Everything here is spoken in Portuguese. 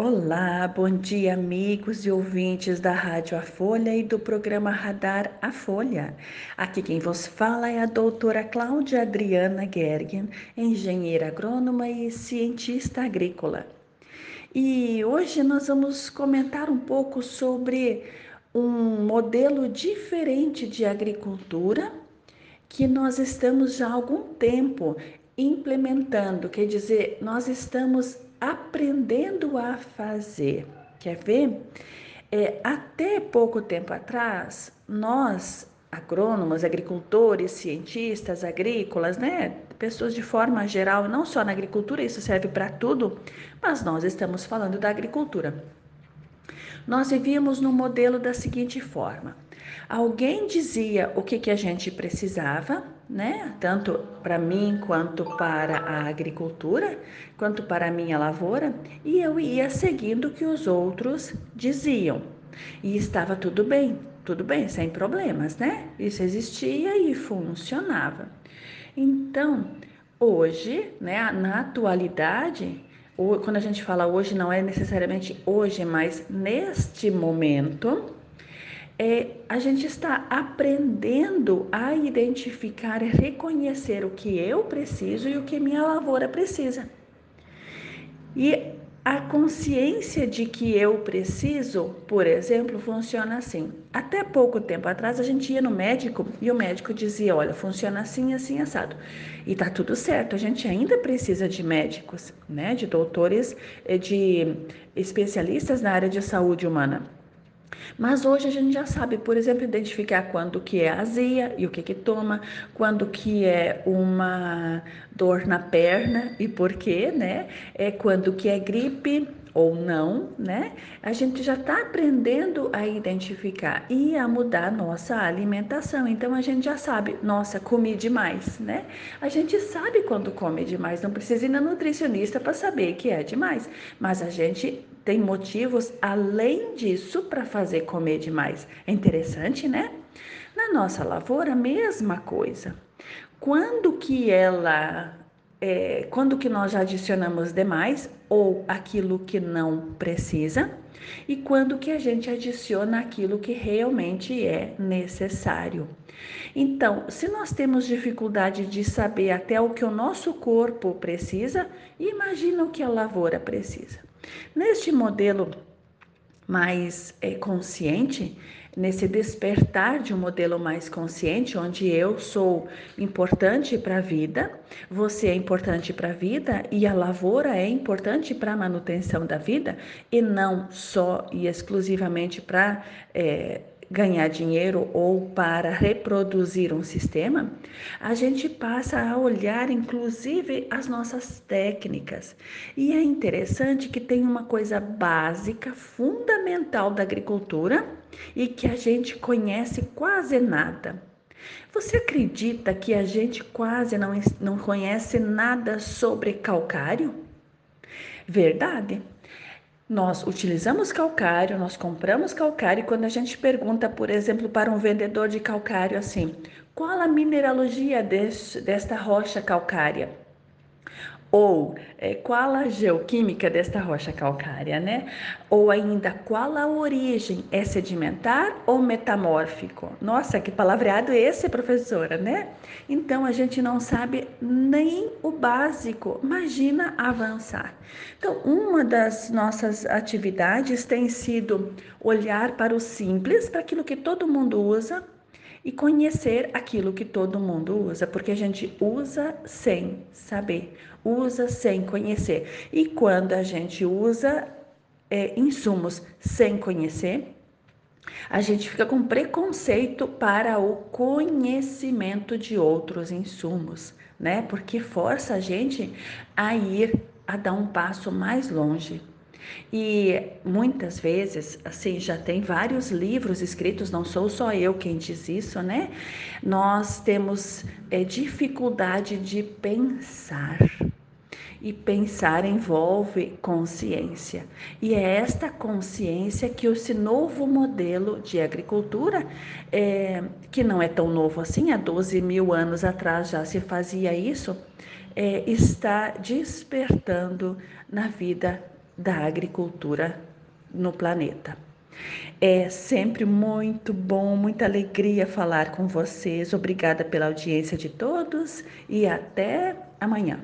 Olá, bom dia, amigos e ouvintes da Rádio A Folha e do programa Radar A Folha. Aqui quem vos fala é a doutora Cláudia Adriana Gergen, engenheira agrônoma e cientista agrícola. E hoje nós vamos comentar um pouco sobre um modelo diferente de agricultura que nós estamos já há algum tempo implementando, quer dizer, nós estamos aprendendo a fazer. Quer ver? É, até pouco tempo atrás, nós, agrônomos, agricultores, cientistas agrícolas, né, pessoas de forma geral, não só na agricultura, isso serve para tudo, mas nós estamos falando da agricultura. Nós vivíamos no modelo da seguinte forma: alguém dizia o que, que a gente precisava, né? Tanto para mim quanto para a agricultura, quanto para a minha lavoura, e eu ia seguindo o que os outros diziam. E estava tudo bem, tudo bem, sem problemas, né? Isso existia e funcionava. Então, hoje, né, na atualidade, quando a gente fala hoje, não é necessariamente hoje, mas neste momento, é, a gente está aprendendo a identificar reconhecer o que eu preciso e o que minha lavoura precisa. E a consciência de que eu preciso, por exemplo, funciona assim. Até pouco tempo atrás a gente ia no médico e o médico dizia: olha, funciona assim, assim, assado. E tá tudo certo, a gente ainda precisa de médicos, né? De doutores, eh, de especialistas na área de saúde humana. Mas hoje a gente já sabe, por exemplo, identificar quando que é azia e o que que toma, quando que é uma dor na perna e por quê, né? É quando que é gripe ou não, né? A gente já está aprendendo a identificar e a mudar nossa alimentação. Então a gente já sabe, nossa, comi demais, né? A gente sabe quando come demais, não precisa ir na nutricionista para saber que é demais, mas a gente tem motivos além disso para fazer comer demais. É interessante, né? Na nossa lavoura, mesma coisa. Quando que ela é, quando que nós já adicionamos demais ou aquilo que não precisa e quando que a gente adiciona aquilo que realmente é necessário. Então, se nós temos dificuldade de saber até o que o nosso corpo precisa, imagina o que a lavoura precisa. Neste modelo mais é, consciente, nesse despertar de um modelo mais consciente, onde eu sou importante para a vida, você é importante para a vida e a lavoura é importante para a manutenção da vida e não só e exclusivamente para é, ganhar dinheiro ou para reproduzir um sistema, a gente passa a olhar inclusive as nossas técnicas. E é interessante que tem uma coisa básica, fundamental da agricultura e que a gente conhece quase nada. Você acredita que a gente quase não, não conhece nada sobre calcário? Verdade. Nós utilizamos calcário, nós compramos calcário e quando a gente pergunta, por exemplo, para um vendedor de calcário assim, qual a mineralogia deste, desta rocha calcária? Ou é, qual a geoquímica desta rocha calcária, né? Ou ainda, qual a origem? É sedimentar ou metamórfico? Nossa, que palavreado esse, professora, né? Então a gente não sabe nem o básico, imagina avançar. Então, uma das nossas atividades tem sido olhar para o simples, para aquilo que todo mundo usa, e conhecer aquilo que todo mundo usa, porque a gente usa sem saber, usa sem conhecer. E quando a gente usa é, insumos sem conhecer, a gente fica com preconceito para o conhecimento de outros insumos, né? Porque força a gente a ir a dar um passo mais longe. E muitas vezes, assim, já tem vários livros escritos, não sou só eu quem diz isso, né? Nós temos é, dificuldade de pensar. E pensar envolve consciência. E é esta consciência que esse novo modelo de agricultura, é, que não é tão novo assim, há 12 mil anos atrás já se fazia isso, é, está despertando na vida da agricultura no planeta. É sempre muito bom, muita alegria falar com vocês. Obrigada pela audiência de todos e até amanhã.